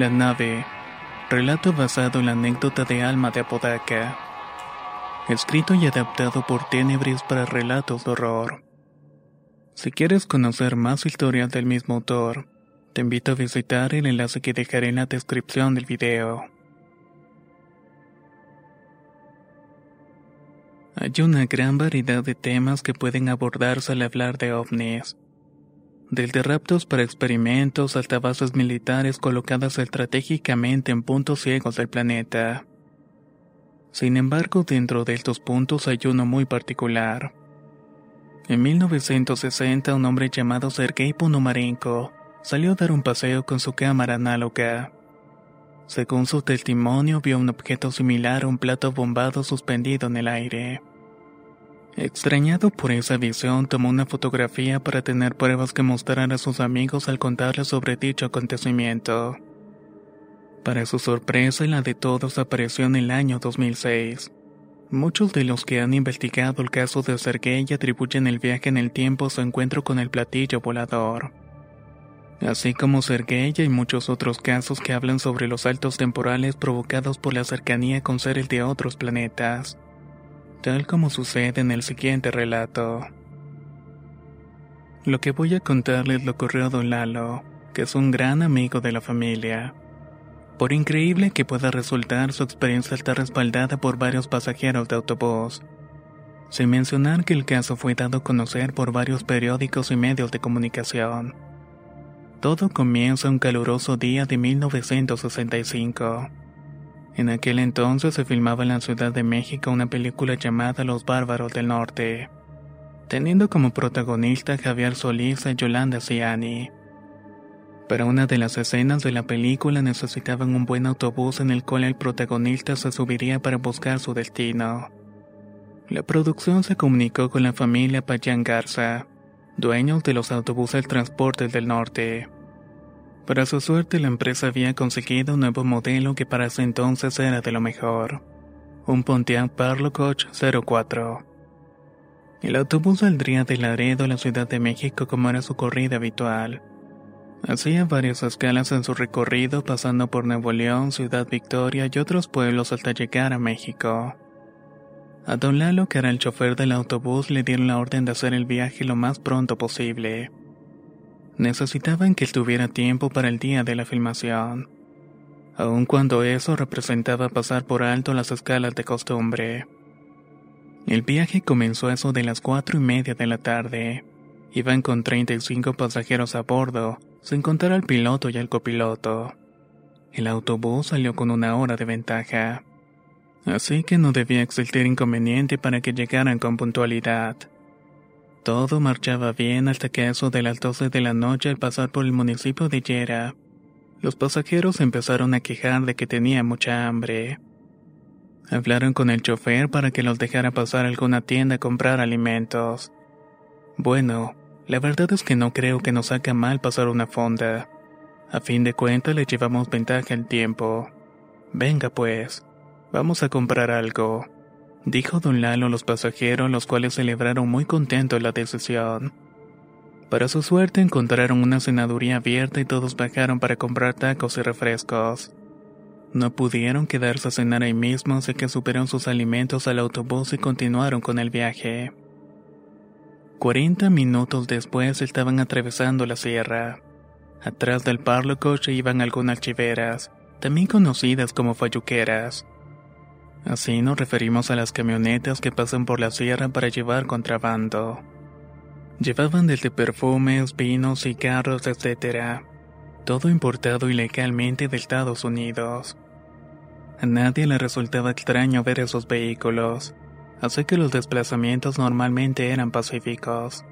La nave. Relato basado en la anécdota de Alma de Apodaca. Escrito y adaptado por Tenebris para relatos de horror. Si quieres conocer más historias del mismo autor, te invito a visitar el enlace que dejaré en la descripción del video. Hay una gran variedad de temas que pueden abordarse al hablar de ovnis desde raptos para experimentos hasta bases militares colocadas estratégicamente en puntos ciegos del planeta. Sin embargo, dentro de estos puntos hay uno muy particular. En 1960, un hombre llamado Sergei Ponomarenko salió a dar un paseo con su cámara análoga. Según su testimonio, vio un objeto similar a un plato bombado suspendido en el aire. Extrañado por esa visión, tomó una fotografía para tener pruebas que mostrar a sus amigos al contarles sobre dicho acontecimiento. Para su sorpresa y la de todos apareció en el año 2006. Muchos de los que han investigado el caso de Sergei atribuyen el viaje en el tiempo a su encuentro con el platillo volador. Así como Sergei hay muchos otros casos que hablan sobre los saltos temporales provocados por la cercanía con seres de otros planetas tal como sucede en el siguiente relato. Lo que voy a contarles lo ocurrió a Don Lalo, que es un gran amigo de la familia. Por increíble que pueda resultar, su experiencia está respaldada por varios pasajeros de autobús. Sin mencionar que el caso fue dado a conocer por varios periódicos y medios de comunicación. Todo comienza un caluroso día de 1965. En aquel entonces se filmaba en la Ciudad de México una película llamada Los Bárbaros del Norte, teniendo como protagonista Javier Solís y Yolanda Ciani. Para una de las escenas de la película necesitaban un buen autobús en el cual el protagonista se subiría para buscar su destino. La producción se comunicó con la familia Payán Garza, dueños de los autobuses Transportes del Norte. Para su suerte, la empresa había conseguido un nuevo modelo que para ese entonces era de lo mejor. Un Pontiac Parlo Coach 04. El autobús saldría de Laredo a la Ciudad de México como era su corrida habitual. Hacía varias escalas en su recorrido pasando por Nuevo León, Ciudad Victoria y otros pueblos hasta llegar a México. A Don Lalo, que era el chofer del autobús, le dieron la orden de hacer el viaje lo más pronto posible. Necesitaban que estuviera tiempo para el día de la filmación, aun cuando eso representaba pasar por alto las escalas de costumbre. El viaje comenzó a eso de las cuatro y media de la tarde. Iban con 35 pasajeros a bordo, sin contar al piloto y al copiloto. El autobús salió con una hora de ventaja, así que no debía existir inconveniente para que llegaran con puntualidad. Todo marchaba bien hasta que eso de las 12 de la noche al pasar por el municipio de Yera, los pasajeros empezaron a quejar de que tenía mucha hambre. Hablaron con el chofer para que los dejara pasar a alguna tienda a comprar alimentos. Bueno, la verdad es que no creo que nos haga mal pasar una fonda. A fin de cuentas le llevamos ventaja al tiempo. Venga pues, vamos a comprar algo dijo don Lalo a los pasajeros, los cuales celebraron muy contentos la decisión. Para su suerte encontraron una cenaduría abierta y todos bajaron para comprar tacos y refrescos. No pudieron quedarse a cenar ahí mismo, así que supieron sus alimentos al autobús y continuaron con el viaje. Cuarenta minutos después estaban atravesando la sierra. Atrás del parlo coche iban algunas chiveras, también conocidas como falluqueras. Así nos referimos a las camionetas que pasan por la sierra para llevar contrabando. Llevaban desde perfumes, vinos, cigarros, etc. Todo importado ilegalmente de Estados Unidos. A nadie le resultaba extraño ver esos vehículos, así que los desplazamientos normalmente eran pacíficos.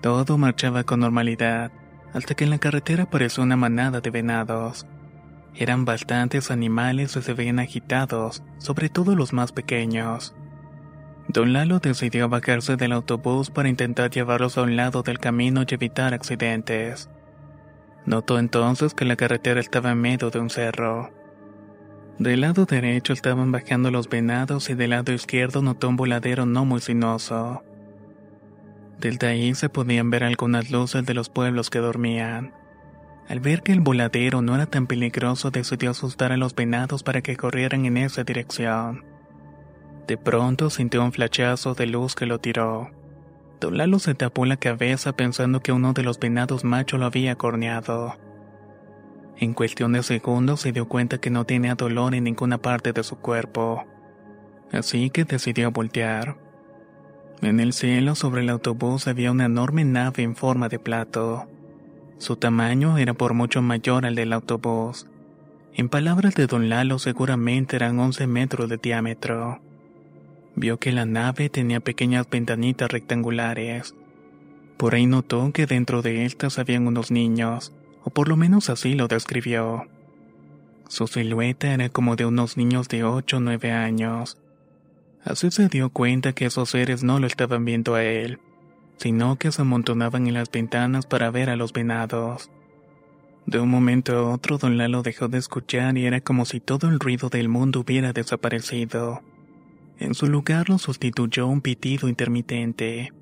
Todo marchaba con normalidad, hasta que en la carretera apareció una manada de venados. Eran bastantes animales y se veían agitados, sobre todo los más pequeños. Don Lalo decidió bajarse del autobús para intentar llevarlos a un lado del camino y evitar accidentes. Notó entonces que la carretera estaba en medio de un cerro. Del lado derecho estaban bajando los venados y del lado izquierdo notó un voladero no muy sinuoso. Desde ahí se podían ver algunas luces de los pueblos que dormían. Al ver que el voladero no era tan peligroso, decidió asustar a los venados para que corrieran en esa dirección. De pronto sintió un flachazo de luz que lo tiró. Don Lalo se tapó la cabeza pensando que uno de los venados machos lo había corneado. En cuestión de segundos se dio cuenta que no tenía dolor en ninguna parte de su cuerpo. Así que decidió voltear. En el cielo sobre el autobús había una enorme nave en forma de plato. Su tamaño era por mucho mayor al del autobús. En palabras de don Lalo seguramente eran 11 metros de diámetro. Vio que la nave tenía pequeñas ventanitas rectangulares. Por ahí notó que dentro de estas habían unos niños, o por lo menos así lo describió. Su silueta era como de unos niños de 8 o 9 años. Así se dio cuenta que esos seres no lo estaban viendo a él, sino que se amontonaban en las ventanas para ver a los venados. De un momento a otro, don Lalo dejó de escuchar y era como si todo el ruido del mundo hubiera desaparecido. En su lugar lo sustituyó un pitido intermitente.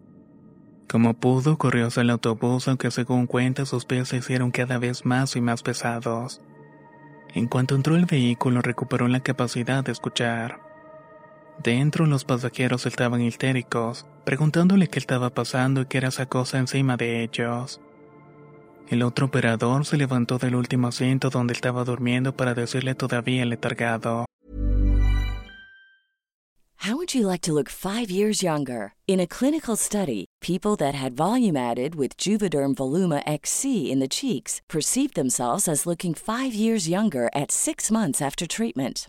Como pudo, corrió hacia el autobús, aunque según cuenta sus pies se hicieron cada vez más y más pesados. En cuanto entró el vehículo, recuperó la capacidad de escuchar. Dentro los pasajeros estaban histéricos, preguntándole qué estaba pasando y qué era esa cosa encima de ellos. El otro operador se levantó del último asiento donde estaba durmiendo para decirle todavía letargado. How would you like to look five years younger? In a clinical study, people that had volume added with Juvederm Voluma XC in the cheeks perceived themselves as looking five years younger at six months after treatment.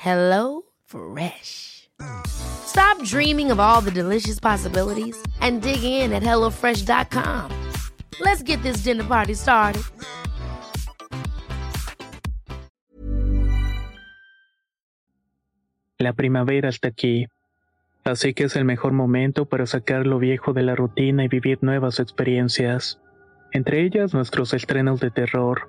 Hello Fresh. Stop dreaming of all the delicious possibilities and dig in at HelloFresh.com. Let's get this dinner party started. La primavera está aquí, así que es el mejor momento para sacar lo viejo de la rutina y vivir nuevas experiencias, entre ellas nuestros estrenos de terror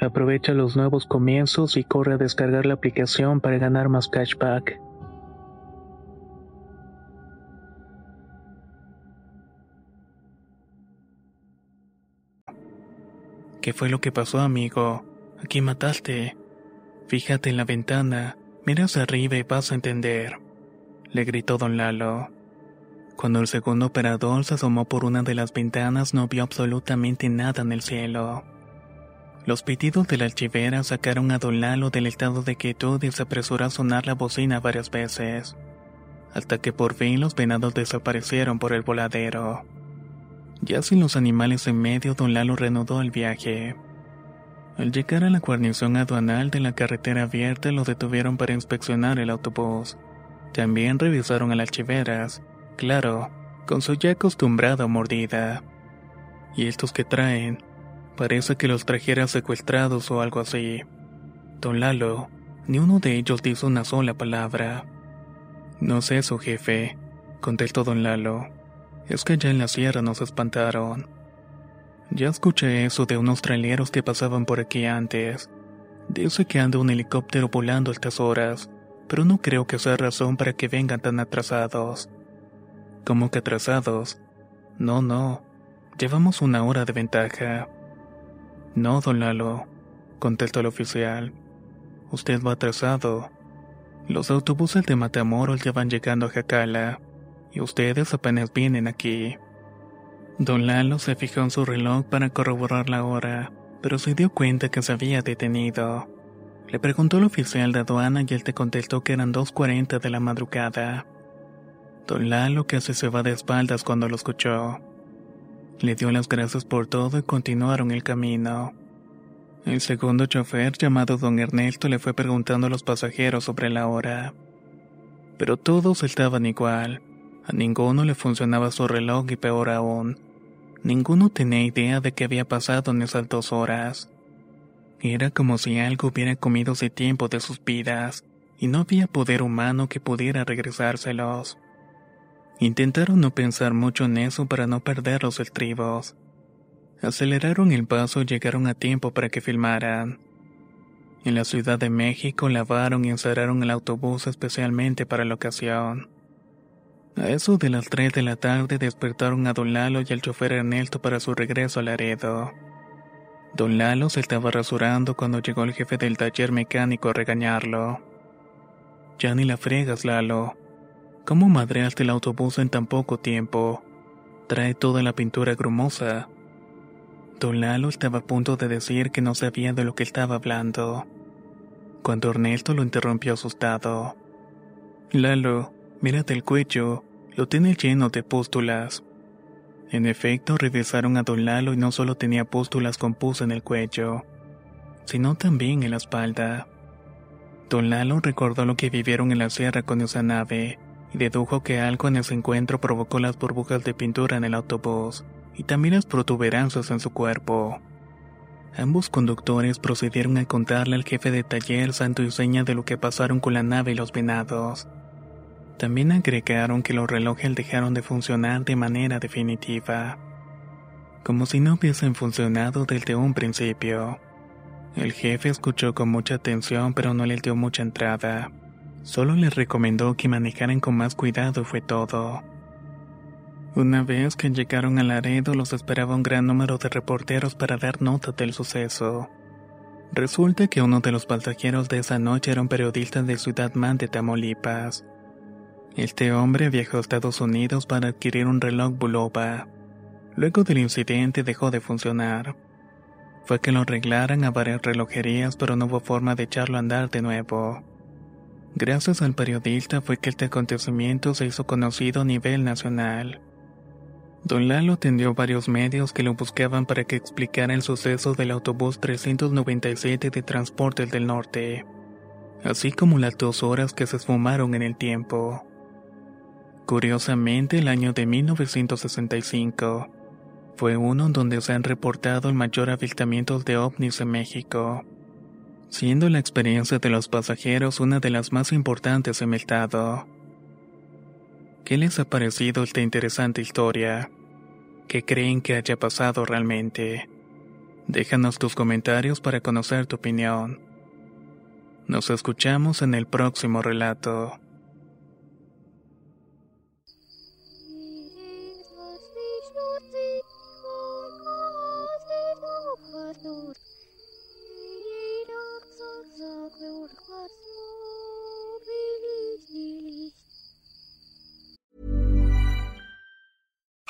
Aprovecha los nuevos comienzos y corre a descargar la aplicación para ganar más cashback. ¿Qué fue lo que pasó, amigo? Aquí mataste? Fíjate en la ventana, mira hacia arriba y vas a entender. Le gritó don Lalo. Cuando el segundo operador se asomó por una de las ventanas no vio absolutamente nada en el cielo. Los pitidos de la archivera sacaron a Don Lalo del estado de quietud y se apresuró a sonar la bocina varias veces, hasta que por fin los venados desaparecieron por el voladero. Ya sin los animales en medio, Don Lalo reanudó el viaje. Al llegar a la guarnición aduanal de la carretera abierta, lo detuvieron para inspeccionar el autobús. También revisaron a las archiveras, claro, con su ya acostumbrada mordida. Y estos que traen, Parece que los trajera secuestrados o algo así. Don Lalo, ni uno de ellos dijo una sola palabra. No sé su jefe, contestó don Lalo. Es que ya en la sierra nos espantaron. Ya escuché eso de unos traileros que pasaban por aquí antes. Dice que anda un helicóptero volando a estas horas, pero no creo que sea razón para que vengan tan atrasados. ¿Cómo que atrasados? No, no. Llevamos una hora de ventaja. No, don Lalo, contestó el oficial. Usted va atrasado. Los autobuses de Matamoros ya van llegando a Jacala, y ustedes apenas vienen aquí. Don Lalo se fijó en su reloj para corroborar la hora, pero se dio cuenta que se había detenido. Le preguntó al oficial de aduana y él te contestó que eran 2.40 de la madrugada. Don Lalo casi se va de espaldas cuando lo escuchó. Le dio las gracias por todo y continuaron el camino. El segundo chofer, llamado don Ernesto, le fue preguntando a los pasajeros sobre la hora. Pero todos estaban igual. A ninguno le funcionaba su reloj y peor aún, ninguno tenía idea de qué había pasado en esas dos horas. Era como si algo hubiera comido ese tiempo de sus vidas, y no había poder humano que pudiera regresárselos. Intentaron no pensar mucho en eso para no perder los estribos. Aceleraron el paso y llegaron a tiempo para que filmaran. En la Ciudad de México lavaron y encerraron el autobús especialmente para la ocasión. A eso de las 3 de la tarde despertaron a Don Lalo y al chofer Ernesto para su regreso a Laredo. Don Lalo se estaba rasurando cuando llegó el jefe del taller mecánico a regañarlo. Ya ni la fregas, Lalo. ¿Cómo madreaste el autobús en tan poco tiempo? Trae toda la pintura grumosa. Don Lalo estaba a punto de decir que no sabía de lo que estaba hablando, cuando Ernesto lo interrumpió asustado. Lalo, mírate el cuello, lo tiene lleno de pústulas. En efecto, revisaron a Don Lalo y no solo tenía pústulas con pus en el cuello, sino también en la espalda. Don Lalo recordó lo que vivieron en la sierra con esa nave y dedujo que algo en ese encuentro provocó las burbujas de pintura en el autobús y también las protuberancias en su cuerpo. Ambos conductores procedieron a contarle al jefe de taller santo y seña de lo que pasaron con la nave y los venados. También agregaron que los relojes dejaron de funcionar de manera definitiva, como si no hubiesen funcionado desde un principio. El jefe escuchó con mucha atención pero no le dio mucha entrada. Solo les recomendó que manejaran con más cuidado y fue todo. Una vez que llegaron a Laredo los esperaba un gran número de reporteros para dar nota del suceso. Resulta que uno de los pasajeros de esa noche era un periodista de Ciudad Man de Tamaulipas. Este hombre viajó a Estados Unidos para adquirir un reloj Bulova. Luego del incidente dejó de funcionar. Fue que lo arreglaran a varias relojerías pero no hubo forma de echarlo a andar de nuevo. Gracias al periodista fue que este acontecimiento se hizo conocido a nivel nacional. Don Lalo atendió varios medios que lo buscaban para que explicara el suceso del autobús 397 de Transportes del Norte, así como las dos horas que se esfumaron en el tiempo. Curiosamente, el año de 1965 fue uno en donde se han reportado el mayor avistamientos de ovnis en México, siendo la experiencia de los pasajeros una de las más importantes en el estado. ¿Qué les ha parecido esta interesante historia? ¿Qué creen que haya pasado realmente? Déjanos tus comentarios para conocer tu opinión. Nos escuchamos en el próximo relato. to class.